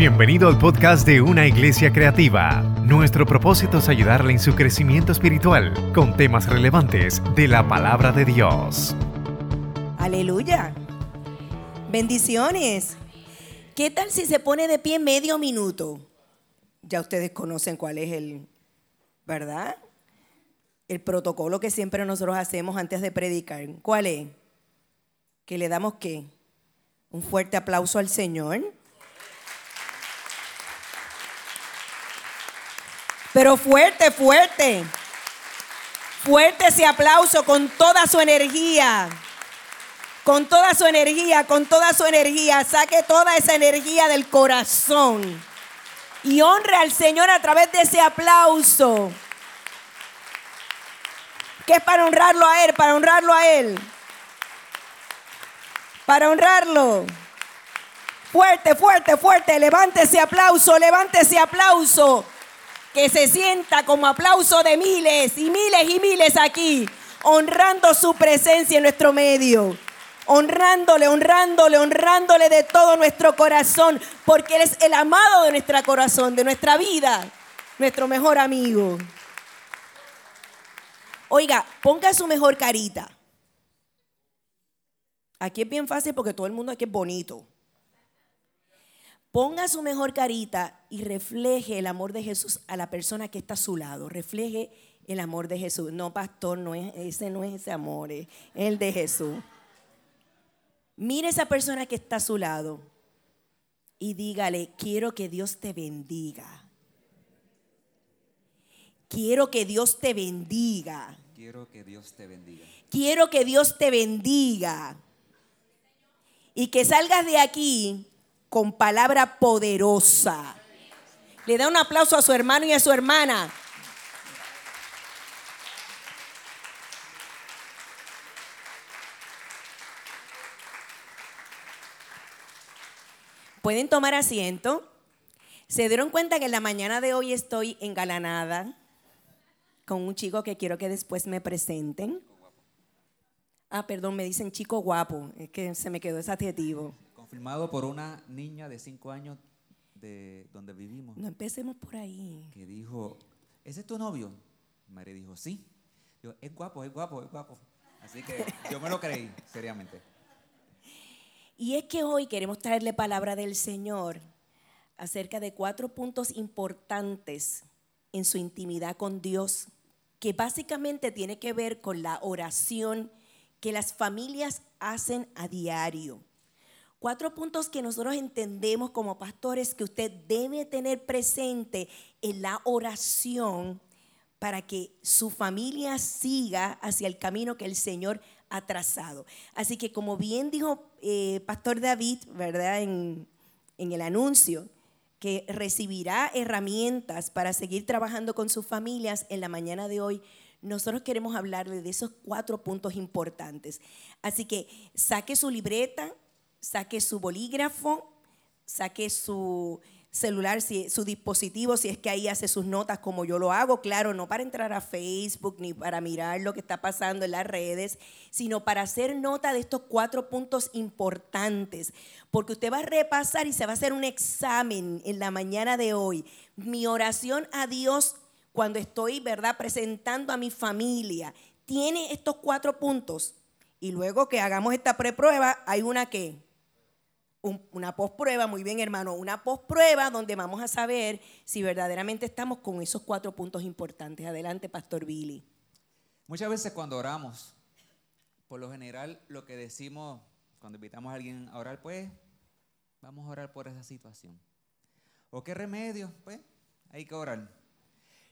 Bienvenido al podcast de Una Iglesia Creativa. Nuestro propósito es ayudarle en su crecimiento espiritual con temas relevantes de la palabra de Dios. Aleluya. Bendiciones. ¿Qué tal si se pone de pie medio minuto? Ya ustedes conocen cuál es el, ¿verdad? El protocolo que siempre nosotros hacemos antes de predicar. ¿Cuál es? Que le damos qué? Un fuerte aplauso al Señor. Pero fuerte, fuerte. Fuerte ese aplauso con toda su energía. Con toda su energía, con toda su energía. Saque toda esa energía del corazón. Y honre al Señor a través de ese aplauso. Que es para honrarlo a Él, para honrarlo a Él. Para honrarlo. Fuerte, fuerte, fuerte. Levante ese aplauso, levante ese aplauso que se sienta como aplauso de miles y miles y miles aquí, honrando su presencia en nuestro medio. Honrándole, honrándole, honrándole de todo nuestro corazón, porque Él es el amado de nuestro corazón, de nuestra vida, nuestro mejor amigo. Oiga, ponga su mejor carita. Aquí es bien fácil porque todo el mundo aquí es bonito. Ponga su mejor carita y refleje el amor de Jesús a la persona que está a su lado. Refleje el amor de Jesús. No, pastor, no es, ese no es ese amor, es el de Jesús. Mire esa persona que está a su lado y dígale, quiero que Dios te bendiga. Quiero que Dios te bendiga. Quiero que Dios te bendiga. Quiero que Dios te bendiga. Y que salgas de aquí con palabra poderosa. Le da un aplauso a su hermano y a su hermana. Pueden tomar asiento. Se dieron cuenta que en la mañana de hoy estoy engalanada con un chico que quiero que después me presenten. Ah, perdón, me dicen chico guapo. Es que se me quedó ese adjetivo. Confirmado por una niña de 5 años de donde vivimos. No empecemos por ahí. Que dijo, ¿ese es tu novio? María dijo, sí. Yo, es guapo, es guapo, es guapo. Así que yo me lo creí, seriamente. Y es que hoy queremos traerle palabra del Señor acerca de cuatro puntos importantes en su intimidad con Dios, que básicamente tiene que ver con la oración que las familias hacen a diario. Cuatro puntos que nosotros entendemos como pastores que usted debe tener presente en la oración para que su familia siga hacia el camino que el Señor ha trazado. Así que como bien dijo eh, Pastor David, ¿verdad? En, en el anuncio, que recibirá herramientas para seguir trabajando con sus familias en la mañana de hoy, nosotros queremos hablarle de esos cuatro puntos importantes. Así que saque su libreta, saque su bolígrafo, saque su celular, su dispositivo, si es que ahí hace sus notas como yo lo hago, claro, no para entrar a Facebook ni para mirar lo que está pasando en las redes, sino para hacer nota de estos cuatro puntos importantes, porque usted va a repasar y se va a hacer un examen en la mañana de hoy. Mi oración a Dios cuando estoy, ¿verdad?, presentando a mi familia, tiene estos cuatro puntos. Y luego que hagamos esta preprueba, hay una que, una postprueba, muy bien hermano, una postprueba donde vamos a saber si verdaderamente estamos con esos cuatro puntos importantes. Adelante, Pastor Billy. Muchas veces cuando oramos, por lo general lo que decimos cuando invitamos a alguien a orar, pues vamos a orar por esa situación. ¿O qué remedio? Pues hay que orar.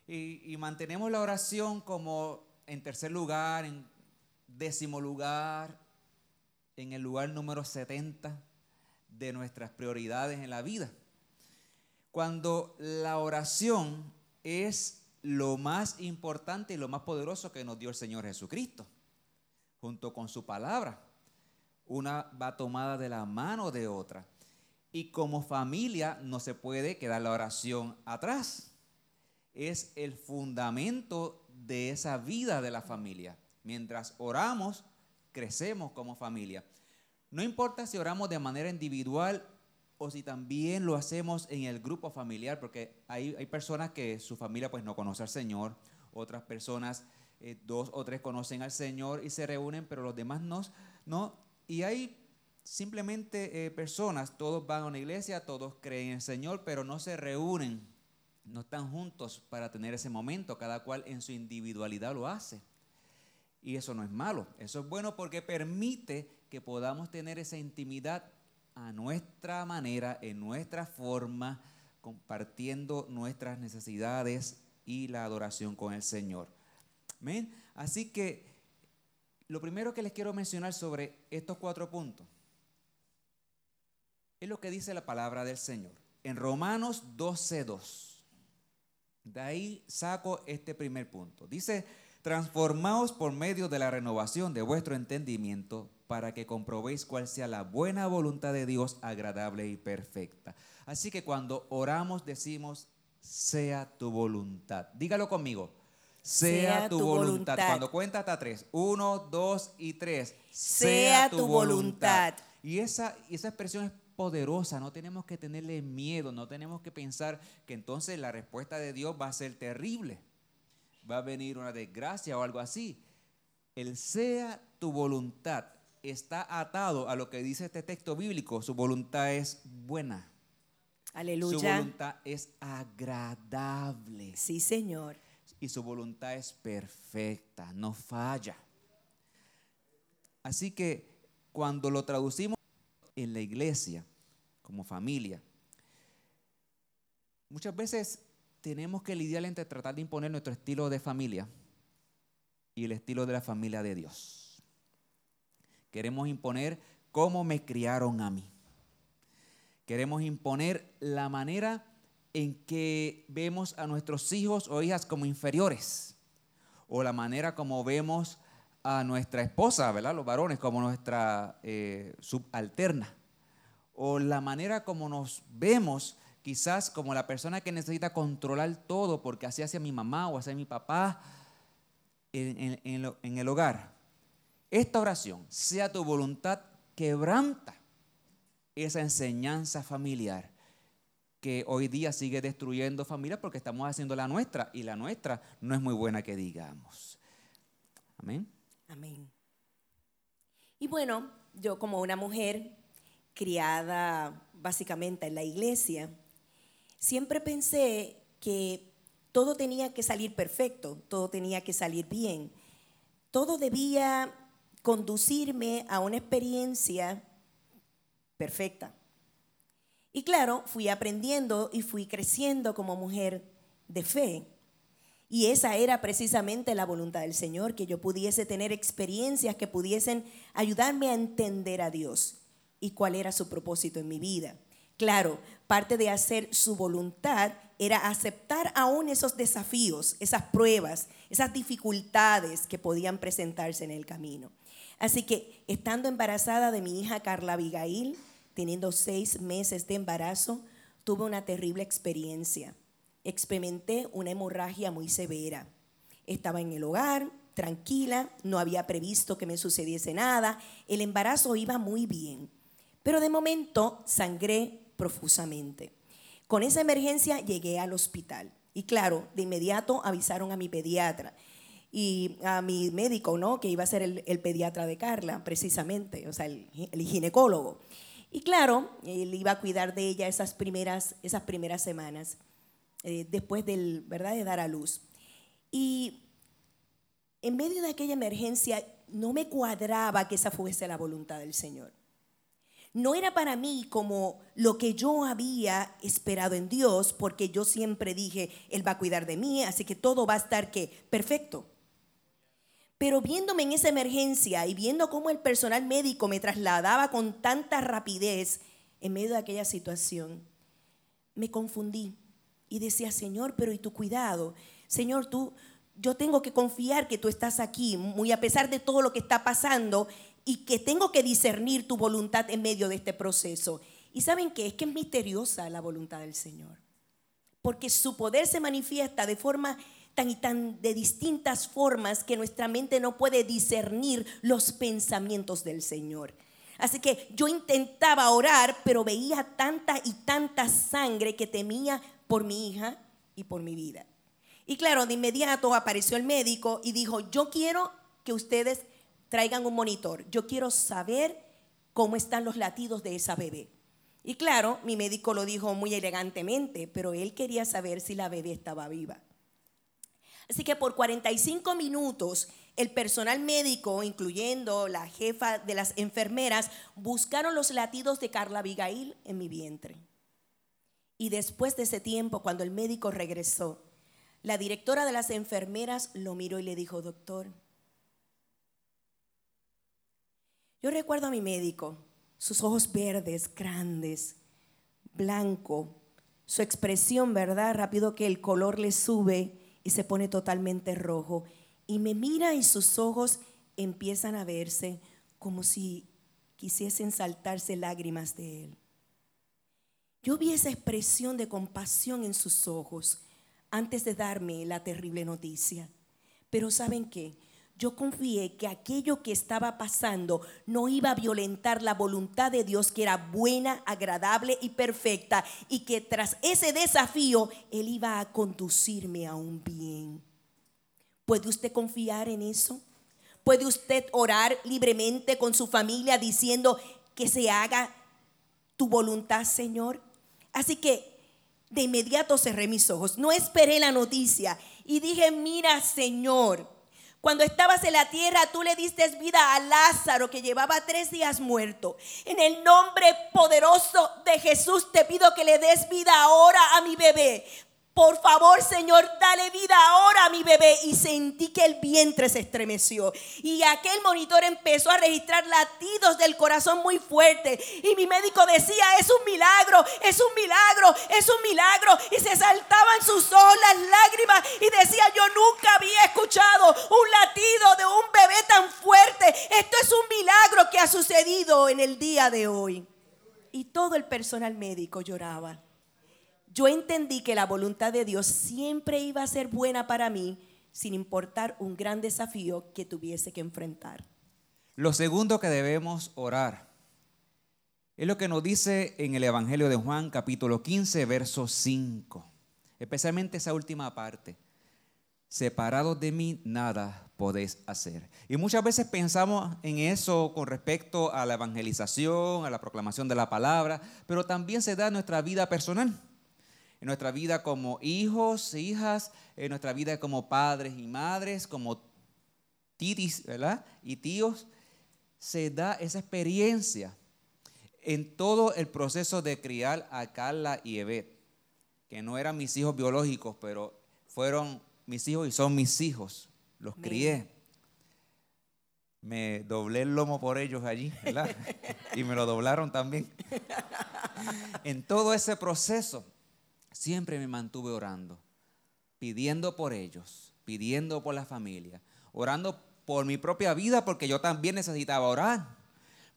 Y, mantenemos la oración como en tercer lugar, en décimo lugar, en el lugar número 70 de nuestras prioridades en la vida. Cuando la oración es lo más importante y lo más poderoso que nos dio el Señor Jesucristo, junto con su palabra. Una va tomada de la mano de otra. Y como familia no se puede quedar la oración atrás es el fundamento de esa vida de la familia. Mientras oramos, crecemos como familia. No importa si oramos de manera individual o si también lo hacemos en el grupo familiar, porque hay, hay personas que su familia pues no conoce al Señor, otras personas, eh, dos o tres conocen al Señor y se reúnen, pero los demás no. no y hay simplemente eh, personas, todos van a una iglesia, todos creen en el Señor, pero no se reúnen, no están juntos para tener ese momento, cada cual en su individualidad lo hace. Y eso no es malo, eso es bueno porque permite que podamos tener esa intimidad a nuestra manera, en nuestra forma, compartiendo nuestras necesidades y la adoración con el Señor. ¿Amén? Así que lo primero que les quiero mencionar sobre estos cuatro puntos es lo que dice la palabra del Señor. En Romanos 12.2. De ahí saco este primer punto. Dice, transformaos por medio de la renovación de vuestro entendimiento para que comprobéis cuál sea la buena voluntad de Dios agradable y perfecta. Así que cuando oramos decimos, sea tu voluntad. Dígalo conmigo. Sea, tu, voluntad. Cuando cuenta hasta tres. Uno, dos y tres. Sea, tu voluntad. Y esa, esa expresión es poderosa, no tenemos que tenerle miedo, no tenemos que pensar que entonces la respuesta de Dios va a ser terrible, va a venir una desgracia o algo así. El sea tu voluntad está atado a lo que dice este texto bíblico, su voluntad es buena. Aleluya. Su voluntad es agradable. Sí, Señor. Y su voluntad es perfecta, no falla. Así que cuando lo traducimos en la iglesia, como familia. Muchas veces tenemos que lidiar entre tratar de imponer nuestro estilo de familia y el estilo de la familia de Dios. Queremos imponer cómo me criaron a mí. Queremos imponer la manera en que vemos a nuestros hijos o hijas como inferiores. O la manera como vemos a nuestra esposa, ¿verdad? Los varones como nuestra eh, subalterna. O la manera como nos vemos quizás como la persona que necesita controlar todo porque así hace mi mamá o hace mi papá en, en el hogar. Esta oración, sea tu voluntad, quebranta esa enseñanza familiar que hoy día sigue destruyendo familias porque estamos haciendo la nuestra y la nuestra no es muy buena que digamos. Amén. Amén. Y bueno, yo como una mujer criada básicamente en la iglesia, siempre pensé que todo tenía que salir perfecto, todo tenía que salir bien, todo debía conducirme a una experiencia perfecta. Y claro, fui aprendiendo y fui creciendo como mujer de fe. Y esa era precisamente la voluntad del Señor, que yo pudiese tener experiencias que pudiesen ayudarme a entender a Dios y cuál era su propósito en mi vida. Claro, parte de hacer su voluntad era aceptar aún esos desafíos, esas pruebas, esas dificultades que podían presentarse en el camino. Así que estando embarazada de mi hija Carla Abigail, teniendo seis meses de embarazo, tuve una terrible experiencia experimenté una hemorragia muy severa. Estaba en el hogar, tranquila, no había previsto que me sucediese nada, el embarazo iba muy bien, pero de momento sangré profusamente. Con esa emergencia llegué al hospital y claro, de inmediato avisaron a mi pediatra y a mi médico, ¿no? Que iba a ser el, pediatra de Carla, precisamente, o sea, el, el, ginecólogo. Y claro, él iba a cuidar de ella esas primeras, esas primeras semanas. Eh, después del, ¿verdad? de dar a luz. Y en medio de aquella emergencia no me cuadraba que esa fuese la voluntad del Señor. No era para mí como lo que yo había esperado en Dios, porque yo siempre dije, Él va a cuidar de mí, así que todo va a estar que perfecto. Pero viéndome en esa emergencia y viendo cómo el personal médico me trasladaba con tanta rapidez en medio de aquella situación, me confundí y decía, Señor, pero ¿y tu cuidado? Señor, tú, yo tengo que confiar que tú estás aquí, muy a pesar de todo lo que está pasando y que tengo que discernir tu voluntad en medio de este proceso. Y saben qué, es que es misteriosa la voluntad del Señor, porque su poder se manifiesta de forma tan y tan de distintas formas que nuestra mente no puede discernir los pensamientos del Señor. Así que yo intentaba orar, pero veía tanta y tanta sangre que temía por mi hija y por mi vida. Y claro, de inmediato apareció el médico y dijo, yo quiero que ustedes traigan un monitor. Yo quiero saber cómo están los latidos de esa bebé. Y claro, mi médico lo dijo muy elegantemente, pero él quería saber si la bebé estaba viva. Así que por 45 minutos el personal médico, incluyendo la jefa de las enfermeras, buscaron los latidos de Carla Abigail en mi vientre. Y después de ese tiempo, cuando el médico regresó, la directora de las enfermeras lo miró y le dijo, doctor, yo recuerdo a mi médico, sus ojos verdes, grandes, blanco, su expresión, ¿verdad? Rápido que el color le sube y se pone totalmente rojo y me mira y sus ojos empiezan a verse como si quisiesen saltarse lágrimas de él. Yo vi esa expresión de compasión en sus ojos antes de darme la terrible noticia. Pero ¿saben qué? Yo confié que aquello que estaba pasando no iba a violentar la voluntad de Dios, que era buena, agradable y perfecta, y que tras ese desafío Él iba a conducirme a un bien. ¿Puede usted confiar en eso? ¿Puede usted orar libremente con su familia diciendo que se haga tu voluntad, Señor? Así que de inmediato cerré mis ojos, no esperé la noticia y dije, mira, Señor, cuando estabas en la tierra, tú le diste vida a Lázaro que llevaba tres días muerto. En el nombre poderoso de Jesús te pido que le des vida ahora a mi bebé. Por favor, Señor, dale vida ahora a mi bebé. Y sentí que el vientre se estremeció. Y aquel monitor empezó a registrar latidos del corazón muy fuerte. Y mi médico decía, es un milagro, es un milagro, es un milagro. Y se saltaban sus ojos las lágrimas. Y decía, yo nunca había escuchado un latido de un bebé tan fuerte. Esto es un milagro que ha sucedido en el día de hoy. Y todo el personal médico lloraba yo entendí que la voluntad de Dios siempre iba a ser buena para mí, sin importar un gran desafío que tuviese que enfrentar. Lo segundo que debemos orar es lo que nos dice en el Evangelio de Juan capítulo 15, verso 5, especialmente esa última parte. Separados de mí, nada podéis hacer. Y muchas veces pensamos en eso con respecto a la evangelización, a la proclamación de la palabra, pero también se da en nuestra vida personal en nuestra vida como hijos, hijas, en nuestra vida como padres y madres, como titis, ¿verdad? Y tíos, se da esa experiencia en todo el proceso de criar a Carla y Evet, que no eran mis hijos biológicos, pero fueron mis hijos y son mis hijos. Los crié. Me doblé el lomo por ellos allí, ¿verdad? y me lo doblaron también. en todo ese proceso siempre me mantuve orando, pidiendo por ellos, pidiendo por la familia, orando por mi propia vida porque yo también necesitaba orar.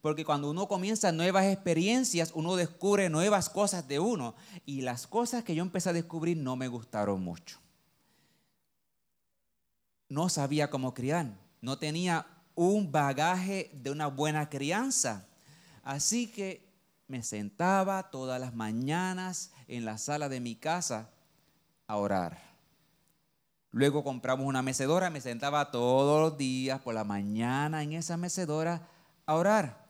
Porque cuando uno comienza nuevas experiencias, uno descubre nuevas cosas de uno. Y las cosas que yo empecé a descubrir no me gustaron mucho. No sabía cómo criar. No tenía un bagaje de una buena crianza. Así que me sentaba todas las mañanas en la sala de mi casa a orar. Luego compramos una mecedora, me sentaba todos los días por la mañana en esa mecedora a orar.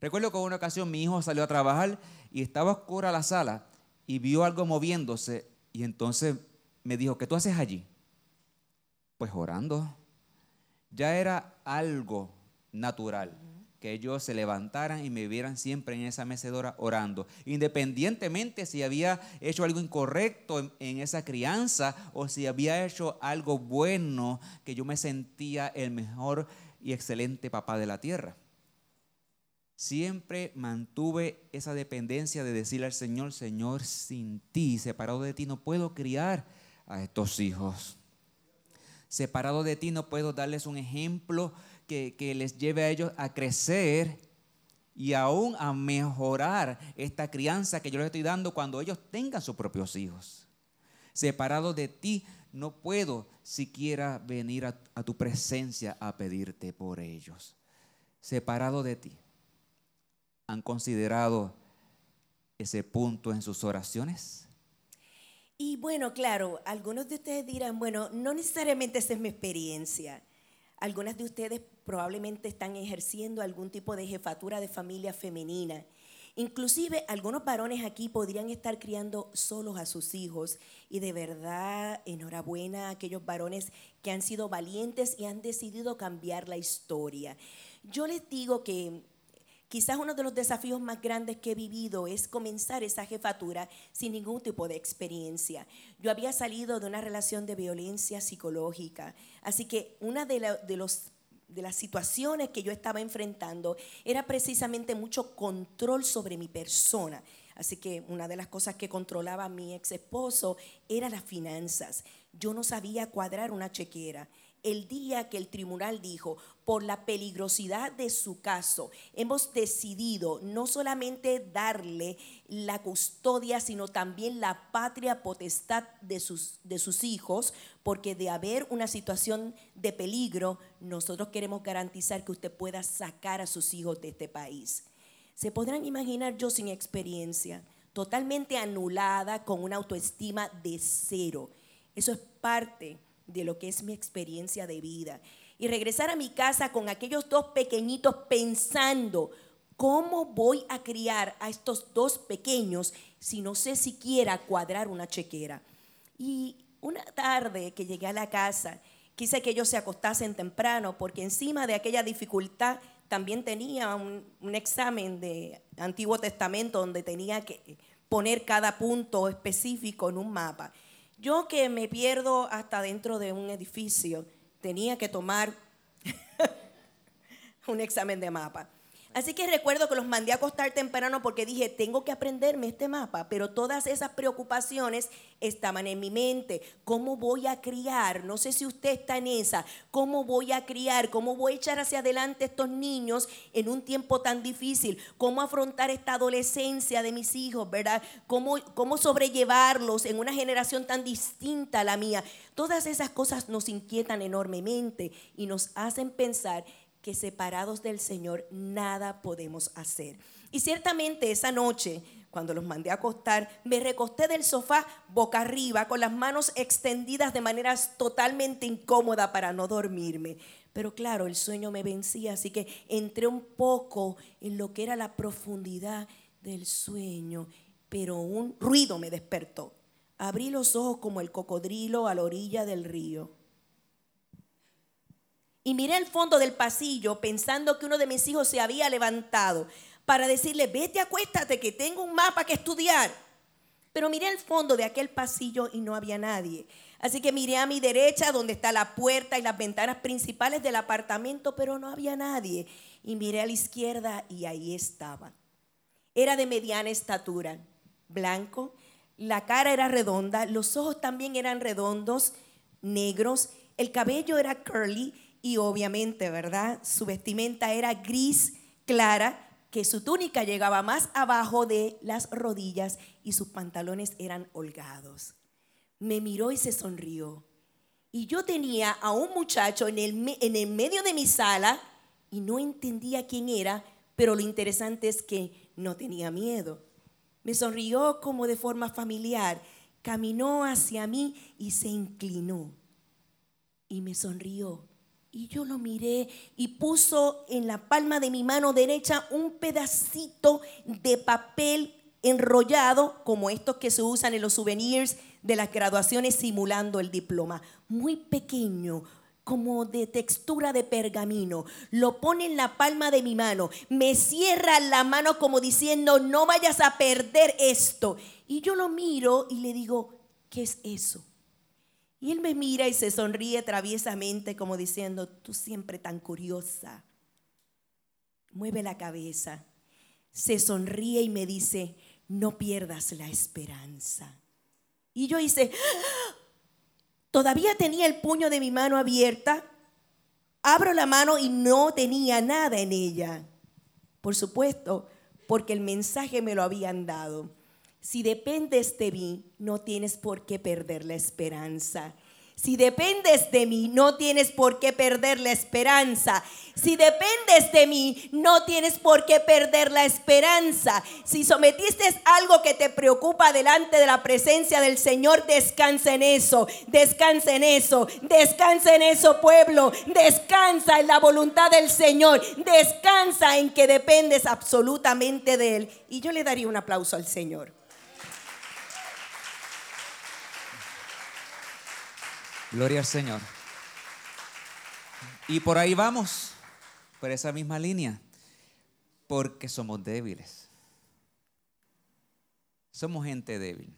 Recuerdo que una ocasión mi hijo salió a trabajar y estaba oscura la sala y vio algo moviéndose y entonces me dijo, ¿qué tú haces allí? Pues orando. Ya era algo natural que ellos se levantaran y me vieran siempre en esa mecedora orando, independientemente si había hecho algo incorrecto en, esa crianza o si había hecho algo bueno, que yo me sentía el mejor y excelente papá de la tierra. Siempre mantuve esa dependencia de decirle al Señor, Señor, sin ti, separado de ti, no puedo criar a estos hijos. Separado de ti no puedo darles un ejemplo que, les lleve a ellos a crecer y aún a mejorar esta crianza que yo les estoy dando cuando ellos tengan sus propios hijos. Separado de ti, no puedo siquiera venir a, tu presencia a pedirte por ellos. Separado de ti. ¿Han considerado ese punto en sus oraciones? Y bueno, claro, algunos de ustedes dirán, bueno, no necesariamente esa es mi experiencia. Algunas de ustedes probablemente están ejerciendo algún tipo de jefatura de familia femenina. Inclusive algunos varones aquí podrían estar criando solos a sus hijos y de verdad enhorabuena a aquellos varones que han sido valientes y han decidido cambiar la historia. Yo les digo que Quizás uno de los desafíos más grandes que he vivido es comenzar esa jefatura sin ningún tipo de experiencia. Yo había salido de una relación de violencia psicológica, así que una de, los, de las situaciones que yo estaba enfrentando era precisamente mucho control sobre mi persona. Así que una de las cosas que controlaba mi ex esposo era las finanzas. Yo no sabía cuadrar una chequera el día que el tribunal dijo, por la peligrosidad de su caso, hemos decidido no solamente darle la custodia, sino también la patria potestad de sus, de sus hijos, porque de haber una situación de peligro, nosotros queremos garantizar que usted pueda sacar a sus hijos de este país. Se podrán imaginar yo sin experiencia, totalmente anulada, con una autoestima de cero. Eso es parte de lo que es mi experiencia de vida. Y regresar a mi casa con aquellos dos pequeñitos pensando, ¿cómo voy a criar a estos dos pequeños si no sé siquiera cuadrar una chequera? Y una tarde que llegué a la casa, quise que ellos se acostasen temprano porque encima de aquella dificultad también tenía un, un examen de Antiguo Testamento donde tenía que poner cada punto específico en un mapa. Yo que me pierdo hasta dentro de un edificio, tenía que tomar un examen de mapa. Así que recuerdo que los mandé a acostar temprano porque dije, tengo que aprenderme este mapa, pero todas esas preocupaciones estaban en mi mente. ¿Cómo voy a criar? No sé si usted está en esa. ¿Cómo voy a criar? ¿Cómo voy a echar hacia adelante estos niños en un tiempo tan difícil? ¿Cómo afrontar esta adolescencia de mis hijos, verdad? ¿Cómo, cómo sobrellevarlos en una generación tan distinta a la mía? Todas esas cosas nos inquietan enormemente y nos hacen pensar que separados del Señor nada podemos hacer. Y ciertamente esa noche, cuando los mandé a acostar, me recosté del sofá boca arriba, con las manos extendidas de manera totalmente incómoda para no dormirme. Pero claro, el sueño me vencía, así que entré un poco en lo que era la profundidad del sueño, pero un ruido me despertó. Abrí los ojos como el cocodrilo a la orilla del río y miré al fondo del pasillo pensando que uno de mis hijos se había levantado para decirle, vete, acuéstate, que tengo un mapa que estudiar. Pero miré al fondo de aquel pasillo y no había nadie. Así que miré a mi derecha donde está la puerta y las ventanas principales del apartamento, pero no había nadie. Y miré a la izquierda y ahí estaba. Era de mediana estatura, blanco, la cara era redonda, los ojos también eran redondos, negros, el cabello era curly y obviamente, ¿verdad? Su vestimenta era gris clara, que su túnica llegaba más abajo de las rodillas y sus pantalones eran holgados. Me miró y se sonrió. Y yo tenía a un muchacho en el, en el medio de mi sala y no entendía quién era, pero lo interesante es que no tenía miedo. Me sonrió como de forma familiar, caminó hacia mí y se inclinó. Y me sonrió y yo lo miré y puso en la palma de mi mano derecha un pedacito de papel enrollado, como estos que se usan en los souvenirs de las graduaciones simulando el diploma. Muy pequeño, como de textura de pergamino. Lo pone en la palma de mi mano. Me cierra la mano como diciendo, no vayas a perder esto. Y yo lo miro y le digo, ¿qué es eso? Y él me mira y se sonríe traviesamente como diciendo, tú siempre tan curiosa. Mueve la cabeza, se sonríe y me dice, no pierdas la esperanza. Y yo hice, todavía tenía el puño de mi mano abierta, abro la mano y no tenía nada en ella. Por supuesto, porque el mensaje me lo habían dado. Si dependes de mí, no tienes por qué perder la esperanza. Si dependes de mí, no tienes por qué perder la esperanza. Si dependes de mí, no tienes por qué perder la esperanza. Si sometiste algo que te preocupa delante de la presencia del Señor, descansa en eso, descansa en eso, descansa en eso, pueblo. Descansa en la voluntad del Señor. Descansa en que dependes absolutamente de Él. Y yo le daría un aplauso al Señor. Gloria al Señor. Y por ahí vamos, por esa misma línea, porque somos débiles. Somos gente débil.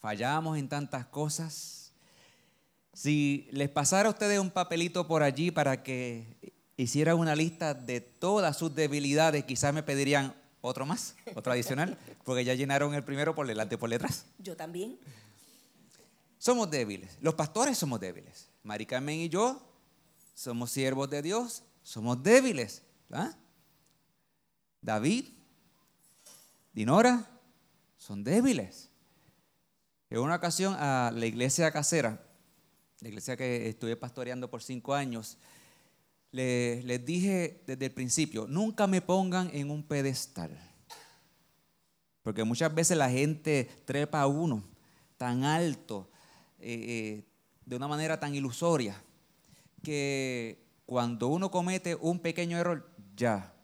Fallamos en tantas cosas. Si les pasara a ustedes un papelito por allí para que hiciera una lista de todas sus debilidades, quizás me pedirían otro más, otro adicional, porque ya llenaron el primero por delante y por detrás. Yo también. Somos débiles. Los pastores somos débiles. Mari Carmen y yo somos siervos de Dios. Somos débiles. David, Dinora, son débiles. En una ocasión a la iglesia casera, la iglesia que estuve pastoreando por cinco años, les, les dije desde el principio, nunca me pongan en un pedestal. Porque muchas veces la gente trepa a uno tan alto eh, eh, de una manera tan ilusoria que cuando uno comete un pequeño error, ya,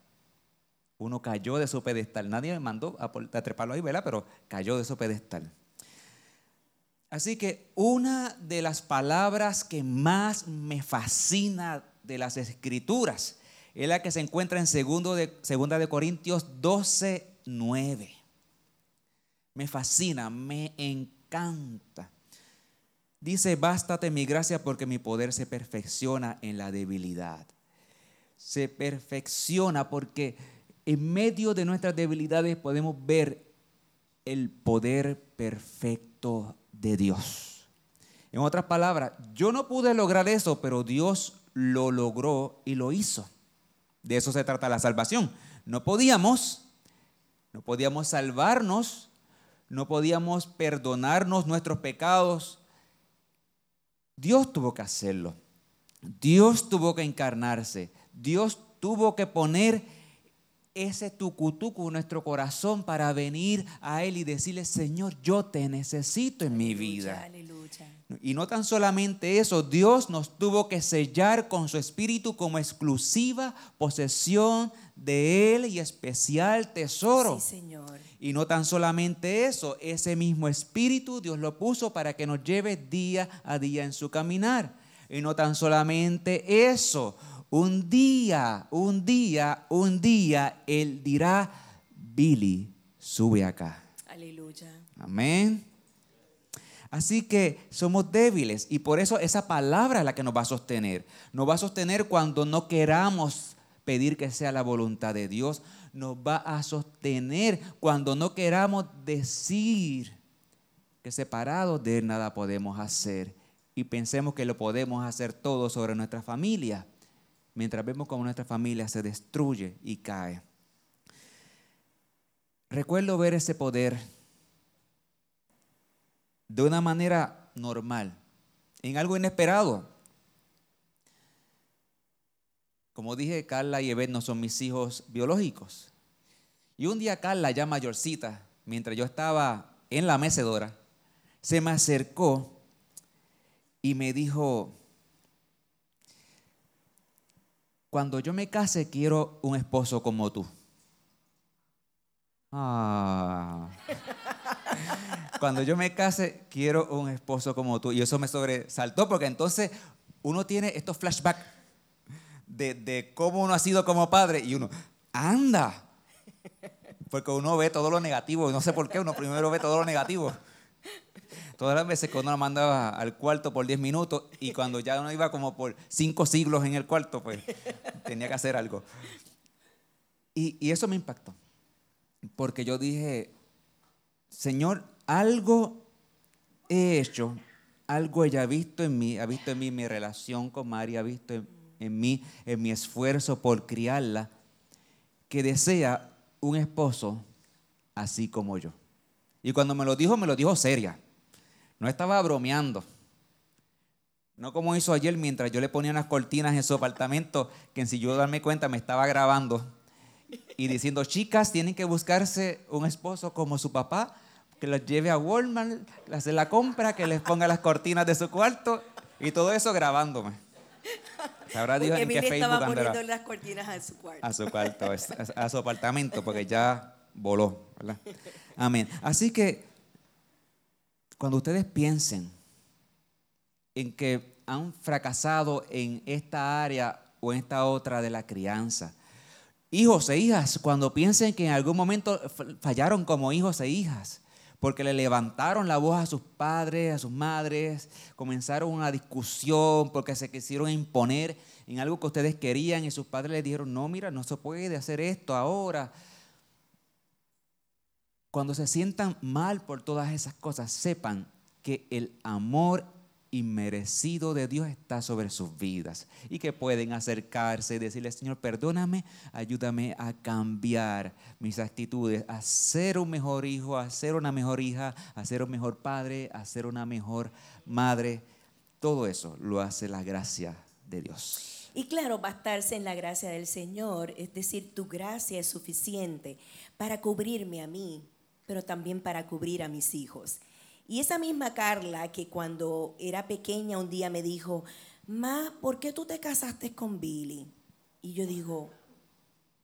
uno cayó de su pedestal. Nadie me mandó a, a treparlo ahí, ¿verdad? Pero cayó de su pedestal. Así que una de las palabras que más me fascina de las escrituras es la que se encuentra en segundo de, segunda de Corintios 12, 9. Me fascina, me encanta. Dice, bástate mi gracia porque mi poder se perfecciona en la debilidad. Se perfecciona porque en medio de nuestras debilidades podemos ver el poder perfecto de Dios. En otras palabras, yo no pude lograr eso, pero Dios lo logró y lo hizo. De eso se trata la salvación. No podíamos, no podíamos salvarnos, no podíamos perdonarnos nuestros pecados, Dios tuvo que hacerlo. Dios tuvo que encarnarse. Dios tuvo que poner ese tucutucu nuestro corazón para venir a Él y decirle, Señor, yo te necesito en mi vida. Aleluya. Y no tan solamente eso, Dios nos tuvo que sellar con su espíritu como exclusiva posesión de Él y especial tesoro. Sí, Señor. Y no tan solamente eso, ese mismo espíritu Dios lo puso para que nos lleve día a día en su caminar. Y no tan solamente eso, un día, un día, un día, Él dirá, Billy, sube acá. Aleluya. Amén. Así que somos débiles y por eso esa palabra es la que nos va a sostener. Nos va a sostener cuando no queramos pedir que sea la voluntad de Dios. Nos va a sostener cuando no queramos decir que separados de Él nada podemos hacer y pensemos que lo podemos hacer todo sobre nuestra familia, mientras vemos cómo nuestra familia se destruye y cae. Recuerdo ver ese poder de una manera normal, en algo inesperado. Como dije, Carla y Evet no son mis hijos biológicos. Y un día Carla, ya mayorcita, mientras yo estaba en la mecedora, se me acercó y me dijo, cuando yo me case quiero un esposo como tú. Ah. Cuando yo me case, quiero un esposo como tú. Y eso me sobresaltó porque entonces uno tiene estos flashbacks de, de cómo uno ha sido como padre y uno, anda. Porque uno ve todo lo negativo. No sé por qué, uno primero ve todo lo negativo. Todas las veces que uno la mandaba al cuarto por 10 minutos y cuando ya uno iba como por 5 siglos en el cuarto, pues tenía que hacer algo. Y, eso me impactó porque yo dije, Señor, algo he hecho, algo ella ha visto en mí, ha visto en mí mi relación con María, ha visto en, mí, en mi esfuerzo por criarla, que desea un esposo así como yo. Y cuando me lo dijo, me lo dijo seria. No estaba bromeando. No como hizo ayer mientras yo le ponía unas cortinas en su apartamento, que en si yo darme cuenta me estaba grabando y diciendo, chicas, tienen que buscarse un esposo como su papá, que los lleve a Walmart, le hace la compra, que les ponga las cortinas de su cuarto y todo eso grabándome. Sabrá Dios en qué Facebook estaba poniendo las cortinas a su cuarto. A su cuarto, a su apartamento, porque ya voló, ¿verdad? Amén. Así que cuando ustedes piensen en que han fracasado en esta área o en esta otra de la crianza, hijos e hijas, cuando piensen que en algún momento fallaron como hijos e hijas, porque le levantaron la voz a sus padres, a sus madres, comenzaron una discusión porque se quisieron imponer en algo que ustedes querían y sus padres les dijeron, no, mira, no se puede hacer esto ahora. Cuando se sientan mal por todas esas cosas, sepan que el amor inmerecido de Dios está sobre sus vidas y que pueden acercarse y decirle, Señor, perdóname, ayúdame a cambiar mis actitudes, a ser un mejor hijo, a ser una mejor hija, a ser un mejor padre, a ser una mejor madre. Todo eso lo hace la gracia de Dios. Y claro, bastarse en la gracia del Señor, es decir, tu gracia es suficiente para cubrirme a mí, pero también para cubrir a mis hijos. Y esa misma Carla que cuando era pequeña un día me dijo, Ma, ¿por qué tú te casaste con Billy? Y yo digo,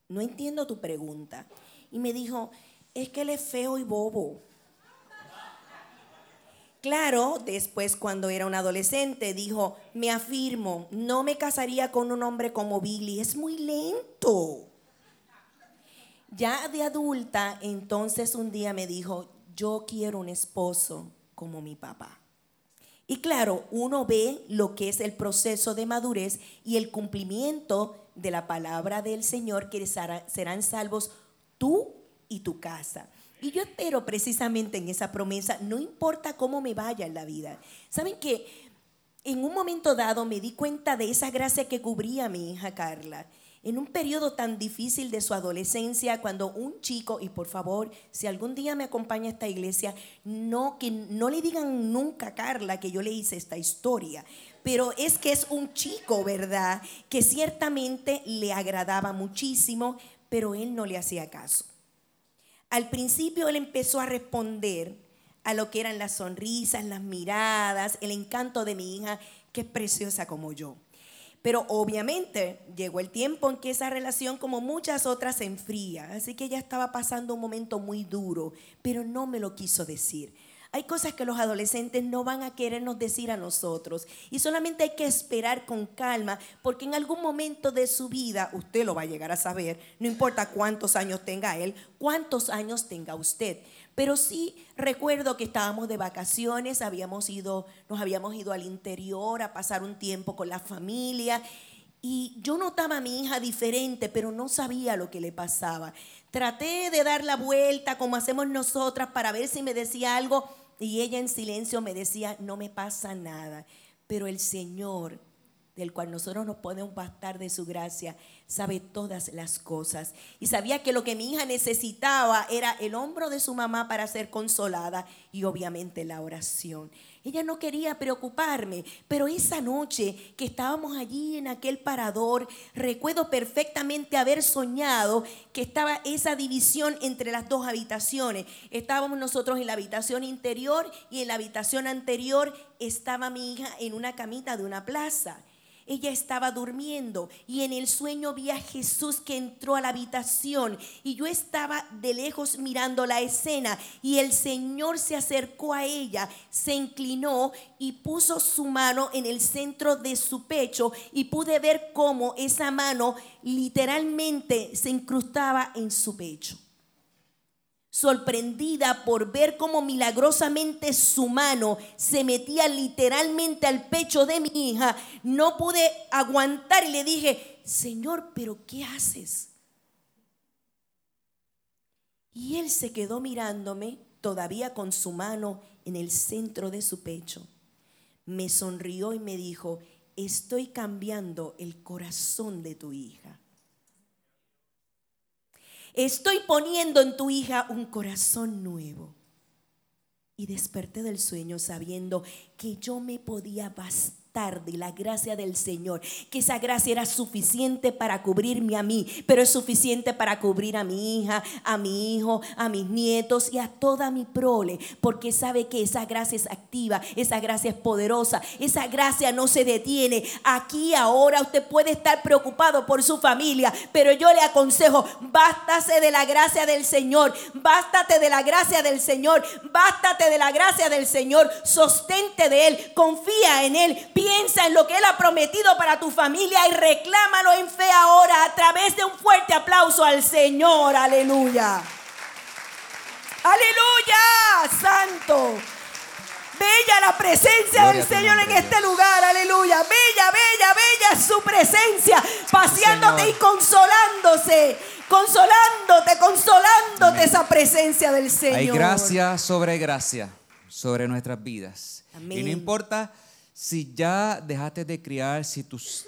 no entiendo tu pregunta. Y me dijo, es que él es feo y bobo. Claro, después cuando era un adolescente dijo, me afirmo, no me casaría con un hombre como Billy, es muy lento. Ya de adulta, entonces un día me dijo, yo quiero un esposo como mi papá. Y claro, uno ve lo que es el proceso de madurez y el cumplimiento de la palabra del Señor, que serán salvos tú y tu casa. Y yo espero precisamente en esa promesa, no importa cómo me vaya en la vida. ¿Saben que En un momento dado me di cuenta de esa gracia que cubría a mi hija Carla en un periodo tan difícil de su adolescencia, cuando un chico, y por favor, si algún día me acompaña a esta iglesia, no, que no le digan nunca a Carla que yo le hice esta historia, pero es que es un chico, ¿verdad? Que ciertamente le agradaba muchísimo, pero él no le hacía caso. Al principio él empezó a responder a lo que eran las sonrisas, las miradas, el encanto de mi hija, que es preciosa como yo. Pero obviamente llegó el tiempo en que esa relación, como muchas otras, se enfría. Así que ella estaba pasando un momento muy duro, pero no me lo quiso decir. Hay cosas que los adolescentes no van a querernos decir a nosotros y solamente hay que esperar con calma porque en algún momento de su vida usted lo va a llegar a saber, no importa cuántos años tenga él, cuántos años tenga usted. Pero sí recuerdo que estábamos de vacaciones, habíamos ido, nos habíamos ido al interior a pasar un tiempo con la familia y yo notaba a mi hija diferente, pero no sabía lo que le pasaba. Traté de dar la vuelta como hacemos nosotras para ver si me decía algo y ella en silencio me decía, no me pasa nada. Pero el Señor del cual nosotros nos podemos bastar de su gracia, sabe todas las cosas. Y sabía que lo que mi hija necesitaba era el hombro de su mamá para ser consolada y obviamente la oración. Ella no quería preocuparme, pero esa noche que estábamos allí en aquel parador, recuerdo perfectamente haber soñado que estaba esa división entre las dos habitaciones. Estábamos nosotros en la habitación interior y en la habitación anterior estaba mi hija en una camita de una plaza ella estaba durmiendo y en el sueño vi a Jesús que entró a la habitación y yo estaba de lejos mirando la escena y el Señor se acercó a ella, se inclinó y puso su mano en el centro de su pecho y pude ver cómo esa mano literalmente se incrustaba en su pecho sorprendida por ver cómo milagrosamente su mano se metía literalmente al pecho de mi hija, no pude aguantar y le dije, Señor, pero ¿qué haces? Y él se quedó mirándome, todavía con su mano en el centro de su pecho. Me sonrió y me dijo, estoy cambiando el corazón de tu hija. Estoy poniendo en tu hija un corazón nuevo. Y desperté del sueño sabiendo que yo me podía bastar tarde la gracia del Señor, que esa gracia era suficiente para cubrirme a mí, pero es suficiente para cubrir a mi hija, a mi hijo, a mis nietos y a toda mi prole, porque sabe que esa gracia es activa, esa gracia es poderosa, esa gracia no se detiene. Aquí ahora usted puede estar preocupado por su familia, pero yo le aconsejo, bástase de la gracia del Señor, bástate de la gracia del Señor, bástate de la gracia del Señor, sostente de Él, confía en Él, piensa en lo que Él ha prometido para tu familia y reclámalo en fe ahora a través de un fuerte aplauso al Señor. Aleluya. Aleluya, santo. Bella la presencia del Señor en este lugar, aleluya. Bella, bella, bella es su presencia, paseándote y consolándose, consolándote, consolándote esa presencia del Señor. Hay gracia sobre gracia sobre nuestras vidas. Y no importa si ya dejaste de criar, si tus,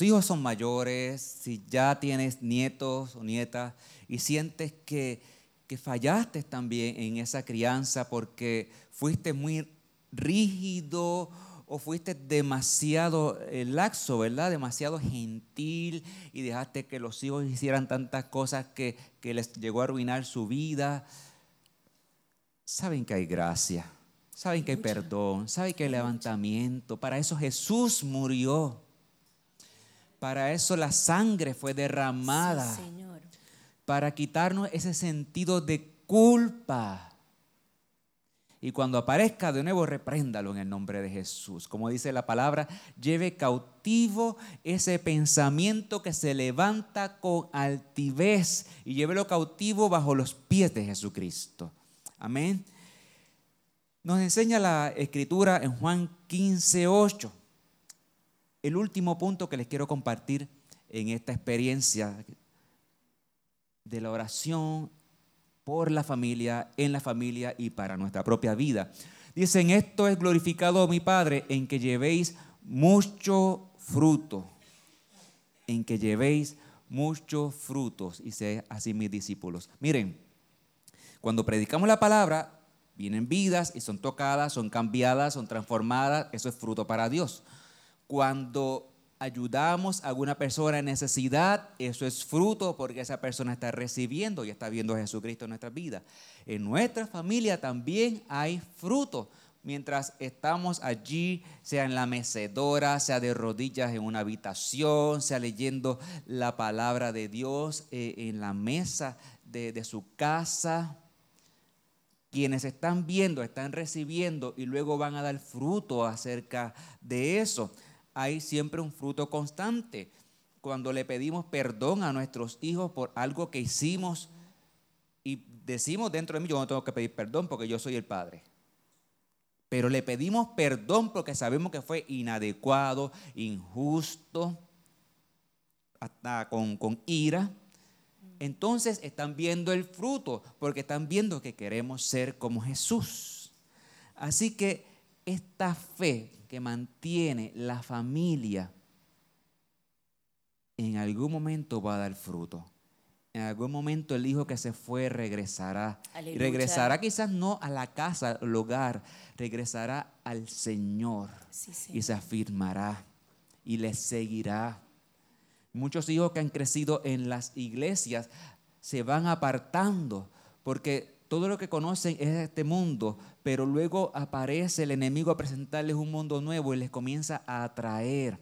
hijos son mayores, si ya tienes nietos o nietas y sientes que, que fallaste también en esa crianza porque fuiste muy rígido o fuiste demasiado eh, laxo, ¿verdad? Demasiado gentil y dejaste que los hijos hicieran tantas cosas que, que les llegó a arruinar su vida. Saben que hay gracia, saben que hay perdón, saben que hay levantamiento. Para eso Jesús murió. Para eso la sangre fue derramada. Señor. Para quitarnos ese sentido de culpa. Y cuando aparezca de nuevo, repréndalo en el nombre de Jesús. Como dice la palabra, lleve cautivo ese pensamiento que se levanta con altivez y llévelo cautivo bajo los pies de Jesucristo. Amén. Nos enseña la escritura en Juan 15, 8. El último punto que les quiero compartir en esta experiencia de la oración por la familia, en la familia y para nuestra propia vida. Dicen, esto es glorificado mi Padre, en que llevéis mucho fruto, en que llevéis muchos frutos y sé así mis discípulos. Miren, cuando predicamos la palabra, vienen vidas y son tocadas, son cambiadas, son transformadas, eso es fruto para Dios. Cuando ayudamos a alguna persona en necesidad, eso es fruto porque esa persona está recibiendo y está viendo a Jesucristo en nuestra vida. En nuestra familia también hay fruto. Mientras estamos allí, sea en la mecedora, sea de rodillas en una habitación, sea leyendo la palabra de Dios eh, en la mesa de, de su casa, quienes están viendo, están recibiendo y luego van a dar fruto acerca de eso hay siempre un fruto constante. Cuando le pedimos perdón a nuestros hijos por algo que hicimos y decimos dentro de mí, yo no tengo que pedir perdón porque yo soy el padre. Pero le pedimos perdón porque sabemos que fue inadecuado, injusto, hasta con, con ira. Entonces están viendo el fruto porque están viendo que queremos ser como Jesús. Así que esta fe que mantiene la familia, en algún momento va a dar fruto. En algún momento el hijo que se fue regresará. Regresará quizás no a la casa, al hogar, regresará al Señor y se afirmará y le seguirá. Muchos hijos que han crecido en las iglesias se van apartando porque todo lo que conocen es este mundo, pero luego aparece el enemigo a presentarles un mundo nuevo y les comienza a atraer.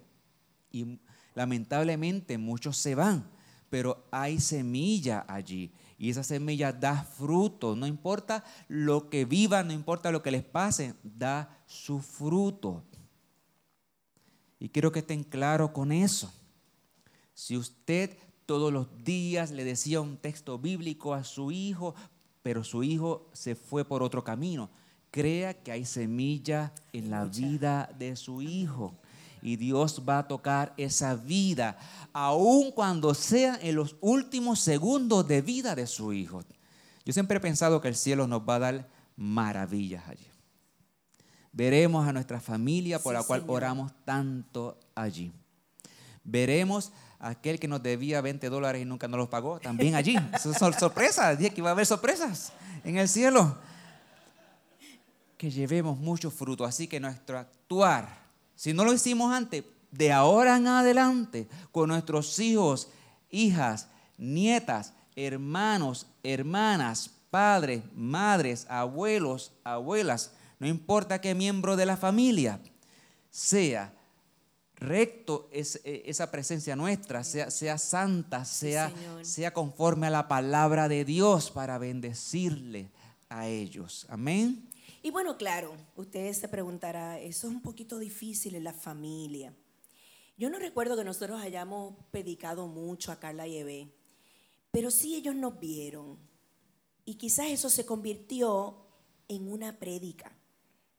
Y lamentablemente muchos se van, pero hay semilla allí. Y esa semilla da fruto. No importa lo que vivan, no importa lo que les pase, da su fruto. Y quiero que estén claros con eso. Si usted todos los días le decía un texto bíblico a su hijo, pero su hijo se fue por otro camino. Crea que hay semilla en la vida de su hijo. Y Dios va a tocar esa vida, aun cuando sea en los últimos segundos de vida de su hijo. Yo siempre he pensado que el cielo nos va a dar maravillas allí. Veremos a nuestra familia por la cual oramos tanto allí. Veremos aquel que nos debía 20 dólares y nunca nos los pagó, también allí. son sorpresas, dije que iba a haber sorpresas en el cielo. Que llevemos mucho fruto, así que nuestro actuar Si no lo hicimos antes, de ahora en adelante, con nuestros hijos, hijas, nietas, hermanos, hermanas, padres, madres, abuelos, abuelas, no importa qué miembro de la familia sea, recto es, eh, esa presencia nuestra, sea, sea santa, sea, sea conforme a la palabra de Dios para bendecirle a ellos. Amén. Y bueno, claro, ustedes se preguntará, eso es un poquito difícil en la familia. Yo no recuerdo que nosotros hayamos predicado mucho a Carla y Eve, pero sí ellos nos vieron. Y quizás eso se convirtió en una prédica.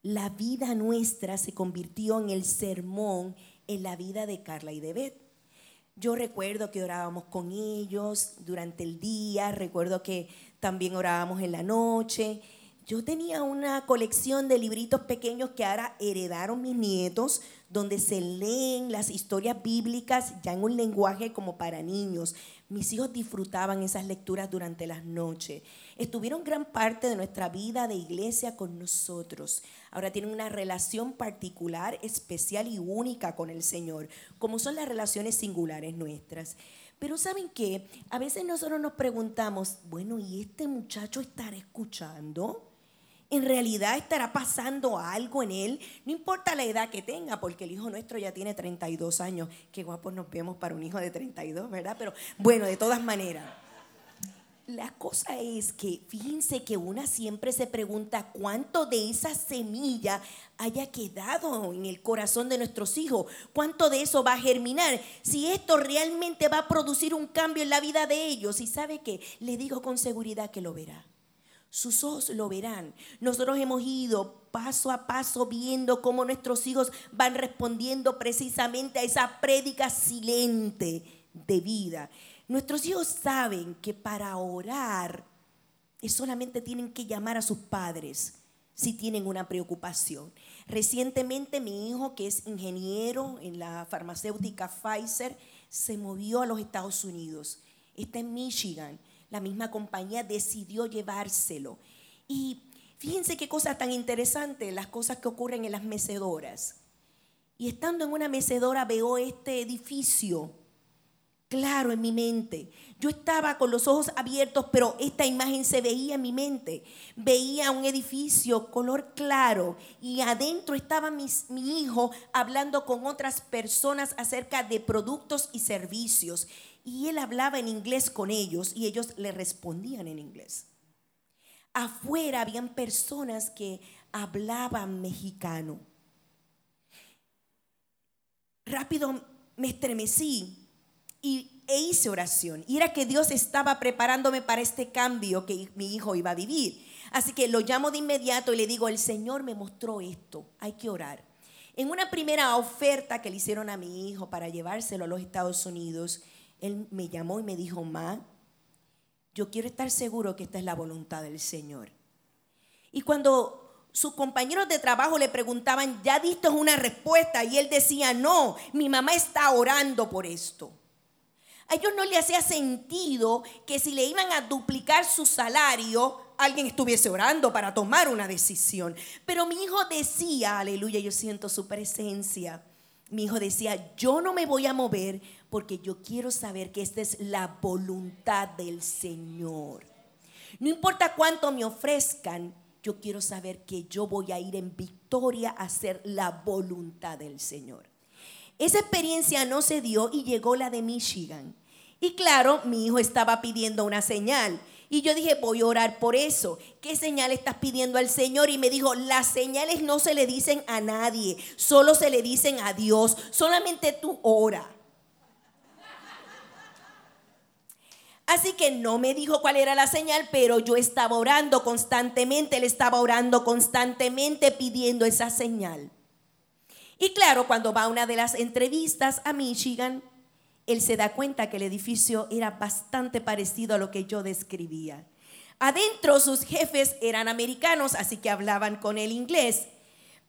La vida nuestra se convirtió en el sermón en la vida de Carla y de Beth. Yo recuerdo que orábamos con ellos durante el día, recuerdo que también orábamos en la noche. Yo tenía una colección de libritos pequeños que ahora heredaron mis nietos, donde se leen las historias bíblicas ya en un lenguaje como para niños. Mis hijos disfrutaban esas lecturas durante las noches. Estuvieron gran parte de nuestra vida de iglesia con nosotros. Ahora tienen una relación particular, especial y única con el Señor, como son las relaciones singulares nuestras. Pero ¿saben qué? A veces nosotros nos preguntamos, bueno, ¿y este muchacho estará escuchando? ¿En realidad estará pasando algo en él? No importa la edad que tenga, porque el hijo nuestro ya tiene 32 años. Qué guapos nos vemos para un hijo de 32, ¿verdad? Pero bueno, de todas maneras. La cosa es que fíjense que una siempre se pregunta cuánto de esa semilla haya quedado en el corazón de nuestros hijos, cuánto de eso va a germinar, si esto realmente va a producir un cambio en la vida de ellos. Y sabe que le digo con seguridad que lo verá. Sus ojos lo verán. Nosotros hemos ido paso a paso viendo cómo nuestros hijos van respondiendo precisamente a esa prédica silente de vida. Nuestros hijos saben que para orar solamente tienen que llamar a sus padres si tienen una preocupación. Recientemente mi hijo, que es ingeniero en la farmacéutica Pfizer, se movió a los Estados Unidos. Está en Michigan. La misma compañía decidió llevárselo. Y fíjense qué cosa tan interesante, las cosas que ocurren en las mecedoras. Y estando en una mecedora veo este edificio claro en mi mente. Yo estaba con los ojos abiertos, pero esta imagen se veía en mi mente. Veía un edificio color claro y adentro estaba mi hijo hablando con otras personas acerca de productos y servicios. Y él hablaba en inglés con ellos y ellos le respondían en inglés. Afuera habían personas que hablaban mexicano. Rápido me estremecí y, e hice oración. Y era que Dios estaba preparándome para este cambio que mi hijo iba a vivir. Así que lo llamo de inmediato y le digo, el Señor me mostró esto, hay que orar. En una primera oferta que le hicieron a mi hijo para llevárselo a los Estados Unidos, él me llamó y me dijo, Ma, yo quiero estar seguro que esta es la voluntad del Señor. Y cuando sus compañeros de trabajo le preguntaban, ¿ya diste una respuesta? Y él decía, no, mi mamá está orando por esto. A ellos no le hacía sentido que si le iban a duplicar su salario, alguien estuviese orando para tomar una decisión. Pero mi hijo decía, aleluya, yo siento su presencia. Mi hijo decía, yo no me voy a mover porque yo quiero saber que esta es la voluntad del Señor. No importa cuánto me ofrezcan, yo quiero saber que yo voy a ir en victoria a hacer la voluntad del Señor. Esa experiencia no se dio y llegó la de Michigan. Y claro, mi hijo estaba pidiendo una señal. Y yo dije, voy a orar por eso. ¿Qué señal estás pidiendo al Señor? Y me dijo, las señales no se le dicen a nadie, solo se le dicen a Dios. Solamente tú ora. Así que no me dijo cuál era la señal, pero yo estaba orando constantemente, él estaba orando constantemente pidiendo esa señal. Y claro, cuando va a una de las entrevistas a Michigan, él se da cuenta que el edificio era bastante parecido a lo que yo describía. Adentro sus jefes eran americanos, así que hablaban con el inglés.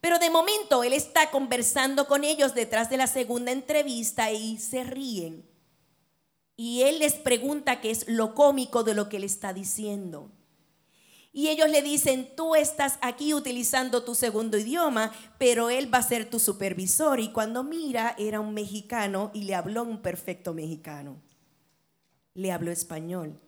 Pero de momento él está conversando con ellos detrás de la segunda entrevista y se ríen. Y él les pregunta qué es lo cómico de lo que él está diciendo. Y ellos le dicen, tú estás aquí utilizando tu segundo idioma, pero él va a ser tu supervisor. Y cuando mira, era un mexicano y le habló un perfecto mexicano. Le habló español.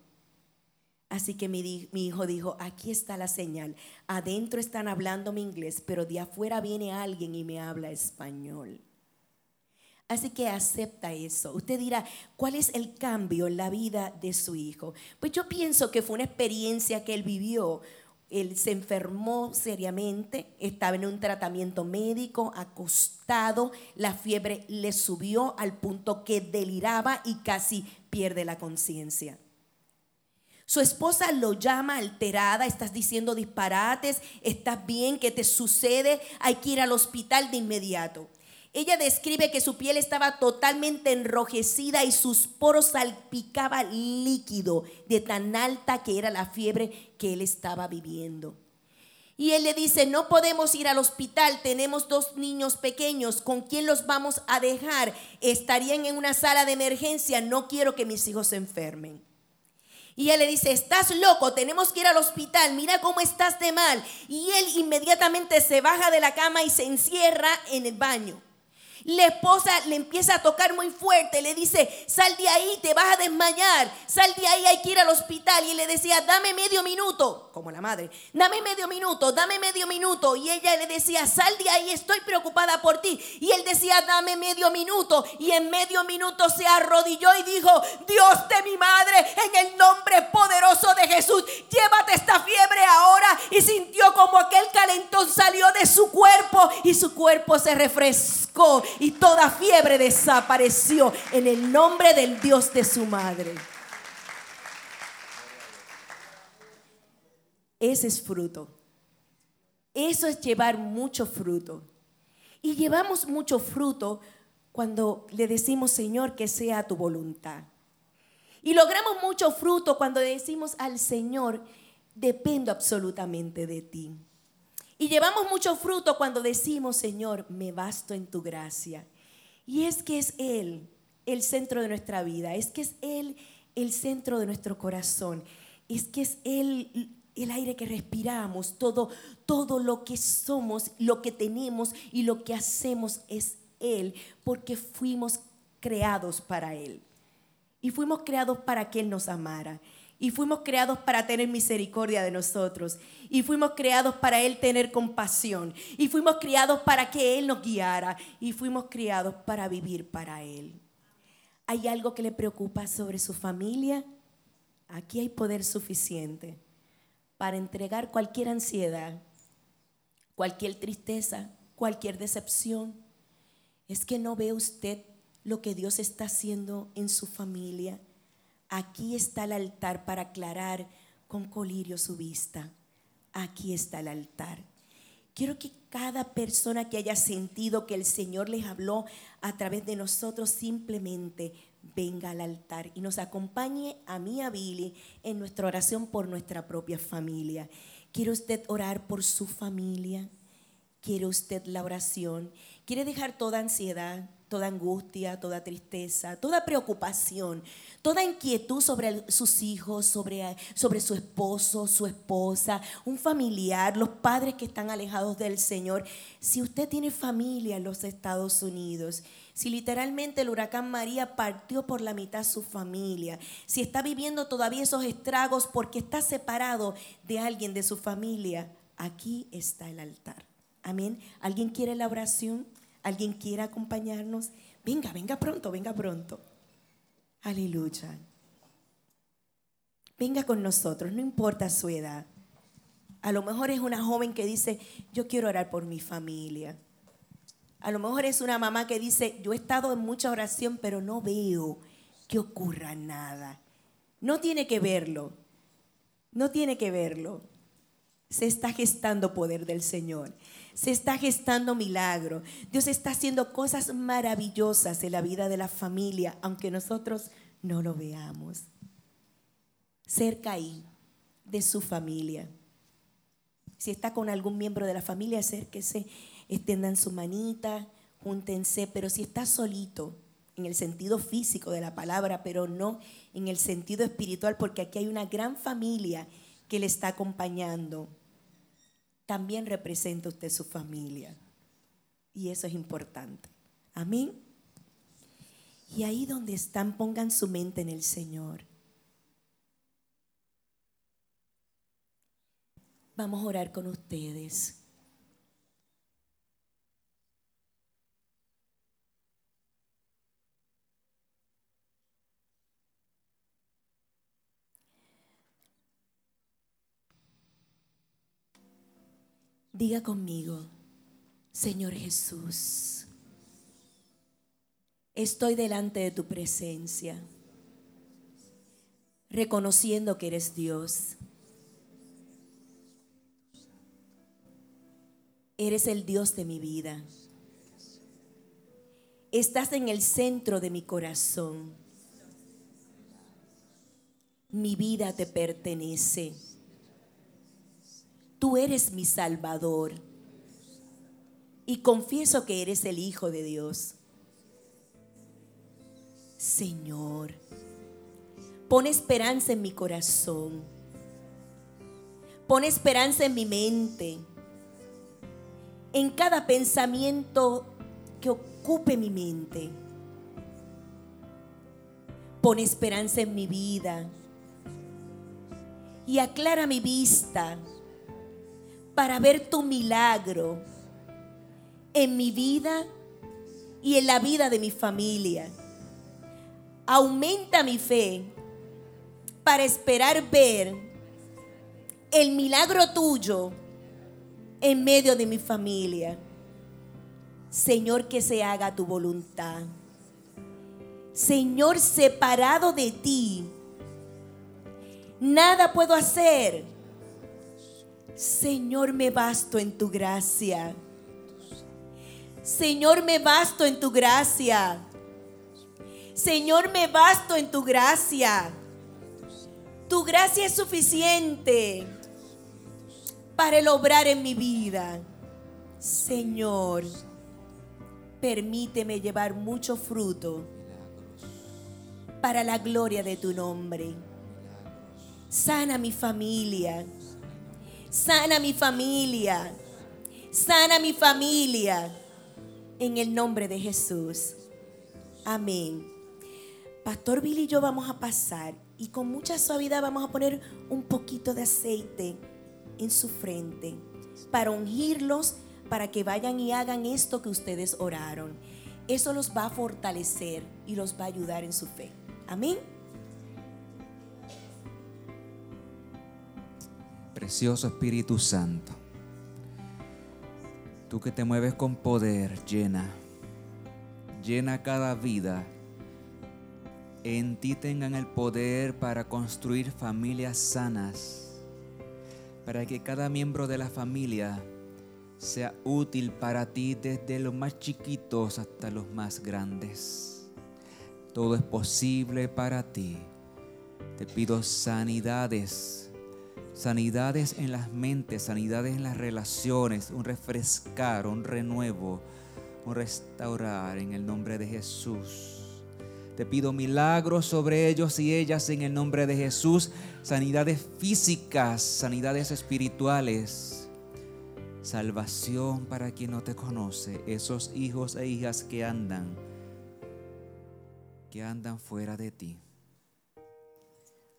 Así que mi, hijo dijo, aquí está la señal. Adentro están hablando mi inglés, pero de afuera viene alguien y me habla español. Así que acepta eso. Usted dirá, ¿cuál es el cambio en la vida de su hijo? Pues yo pienso que fue una experiencia que él vivió. Él se enfermó seriamente, estaba en un tratamiento médico, acostado, la fiebre le subió al punto que deliraba y casi pierde la conciencia. Su esposa lo llama alterada, estás diciendo disparates, estás bien, ¿qué te sucede? Hay que ir al hospital de inmediato. Ella describe que su piel estaba totalmente enrojecida y sus poros salpicaba líquido de tan alta que era la fiebre que él estaba viviendo. Y él le dice, no podemos ir al hospital, tenemos dos niños pequeños, ¿con quién los vamos a dejar? Estarían en una sala de emergencia, no quiero que mis hijos se enfermen. Y ella le dice, estás loco, tenemos que ir al hospital, mira cómo estás de mal. Y él inmediatamente se baja de la cama y se encierra en el baño. La esposa le empieza a tocar muy fuerte, le dice, sal de ahí, te vas a desmayar, sal de ahí, hay que ir al hospital. Y le decía, dame medio minuto, como la madre, dame medio minuto, dame medio minuto. Y ella le decía, sal de ahí, estoy preocupada por ti. Y él decía, dame medio minuto. Y en medio minuto se arrodilló y dijo, Dios de mi madre, en el nombre poderoso de Jesús, llévate esta fiebre ahora. Y sintió como aquel calentón salió de su cuerpo y su cuerpo se refrescó y toda fiebre desapareció en el nombre del Dios de su madre. Ese es fruto. Eso es llevar mucho fruto. Y llevamos mucho fruto cuando le decimos, Señor, que sea tu voluntad. Y logramos mucho fruto cuando decimos al Señor, dependo absolutamente de ti. Y llevamos mucho fruto cuando decimos, Señor, me basto en tu gracia. Y es que es Él el centro de nuestra vida, es que es Él el centro de nuestro corazón, es que es Él el aire que respiramos, todo, todo lo que somos, lo que tenemos y lo que hacemos es Él, porque fuimos creados para Él. Y fuimos creados para que Él nos amara. Y fuimos creados para tener misericordia de nosotros. Y fuimos creados para Él tener compasión. Y fuimos criados para que Él nos guiara. Y fuimos criados para vivir para Él. ¿Hay algo que le preocupa sobre su familia? Aquí hay poder suficiente para entregar cualquier ansiedad, cualquier tristeza, cualquier decepción. Es que no ve usted lo que Dios está haciendo en su familia Aquí está el altar para aclarar con colirio su vista. Aquí está el altar. Quiero que cada persona que haya sentido que el Señor les habló a través de nosotros simplemente venga al altar y nos acompañe a mí, a Billy, en nuestra oración por nuestra propia familia. ¿Quiere usted orar por su familia? ¿Quiere usted la oración? ¿Quiere dejar toda ansiedad, toda angustia, toda tristeza, toda preocupación, toda inquietud sobre sus hijos, sobre, sobre su esposo, su esposa, un familiar, los padres que están alejados del Señor. Si usted tiene familia en los Estados Unidos, si literalmente el huracán María partió por la mitad su familia, si está viviendo todavía esos estragos porque está separado de alguien de su familia, aquí está el altar. Amén. ¿Alguien quiere la oración? ¿Alguien quiere acompañarnos? Venga, venga pronto, venga pronto. Aleluya. Venga con nosotros, no importa su edad. A lo mejor es una joven que dice, yo quiero orar por mi familia. A lo mejor es una mamá que dice, yo he estado en mucha oración, pero no veo que ocurra nada. No tiene que verlo. No tiene que verlo. Se está gestando poder del Señor se está gestando milagro. Dios está haciendo cosas maravillosas en la vida de la familia, aunque nosotros no lo veamos. Cerca ahí de su familia. Si está con algún miembro de la familia, acérquese, extiendan su manita, júntense, pero si está solito, en el sentido físico de la palabra, pero no en el sentido espiritual, porque aquí hay una gran familia que le está acompañando, también representa usted su familia. Y eso es importante. Amén. Y ahí donde están, pongan su mente en el Señor. Vamos a orar con ustedes. Diga conmigo, Señor Jesús, estoy delante de tu presencia, reconociendo que eres Dios. Eres el Dios de mi vida. Estás en el centro de mi corazón. Mi vida te pertenece. Tú eres mi Salvador. Y confieso que eres el Hijo de Dios. Señor, pon esperanza en mi corazón. Pon esperanza en mi mente. En cada pensamiento que ocupe mi mente. Pon esperanza en mi vida. Y aclara mi vista para ver tu milagro en mi vida y en la vida de mi familia. Aumenta mi fe para esperar ver el milagro tuyo en medio de mi familia. Señor, que se haga tu voluntad. Señor, separado de ti, nada puedo hacer Señor, me basto en tu gracia. Señor, me basto en tu gracia. Señor, me basto en tu gracia. Tu gracia es suficiente para el obrar en mi vida. Señor, permíteme llevar mucho fruto para la gloria de tu nombre. Sana mi familia Sana mi familia. Sana mi familia. En el nombre de Jesús. Amén. Pastor Billy y yo vamos a pasar y con mucha suavidad vamos a poner un poquito de aceite en su frente para ungirlos, para que vayan y hagan esto que ustedes oraron. Eso los va a fortalecer y los va a ayudar en su fe. Amén. Precioso Espíritu Santo, tú que te mueves con poder, llena, llena cada vida. En ti tengan el poder para construir familias sanas, para que cada miembro de la familia sea útil para ti desde los más chiquitos hasta los más grandes. Todo es posible para ti. Te pido sanidades sanidades en las mentes, sanidades en las relaciones, un refrescar, un renuevo, un restaurar en el nombre de Jesús. Te pido milagros sobre ellos y ellas en el nombre de Jesús, sanidades físicas, sanidades espirituales, salvación para quien no te conoce, esos hijos e hijas que andan, que andan fuera de ti.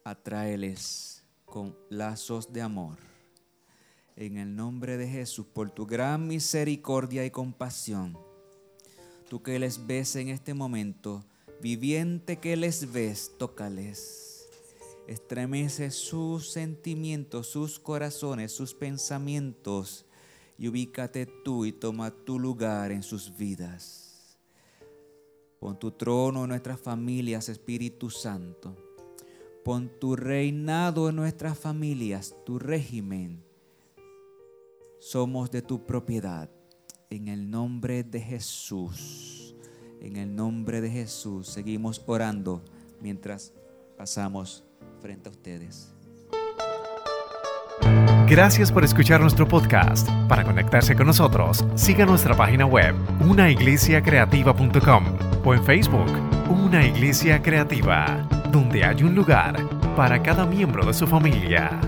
Atráeles con lazos de amor. En el nombre de Jesús, por tu gran misericordia y compasión, tú que les ves en este momento, viviente que les ves, tócales. Estremece sus sentimientos, sus corazones, sus pensamientos y ubícate tú y toma tu lugar en sus vidas. Pon tu trono en nuestras familias, Espíritu Santo Pon tu reinado en nuestras familias, tu régimen. Somos de tu propiedad. En el nombre de Jesús. En el nombre de Jesús. Seguimos orando mientras pasamos frente a ustedes. Gracias por escuchar nuestro podcast. Para conectarse con nosotros, siga nuestra página web, unaiglesiacreativa.com o en Facebook, Una Iglesia Creativa donde hay un lugar para cada miembro de su familia.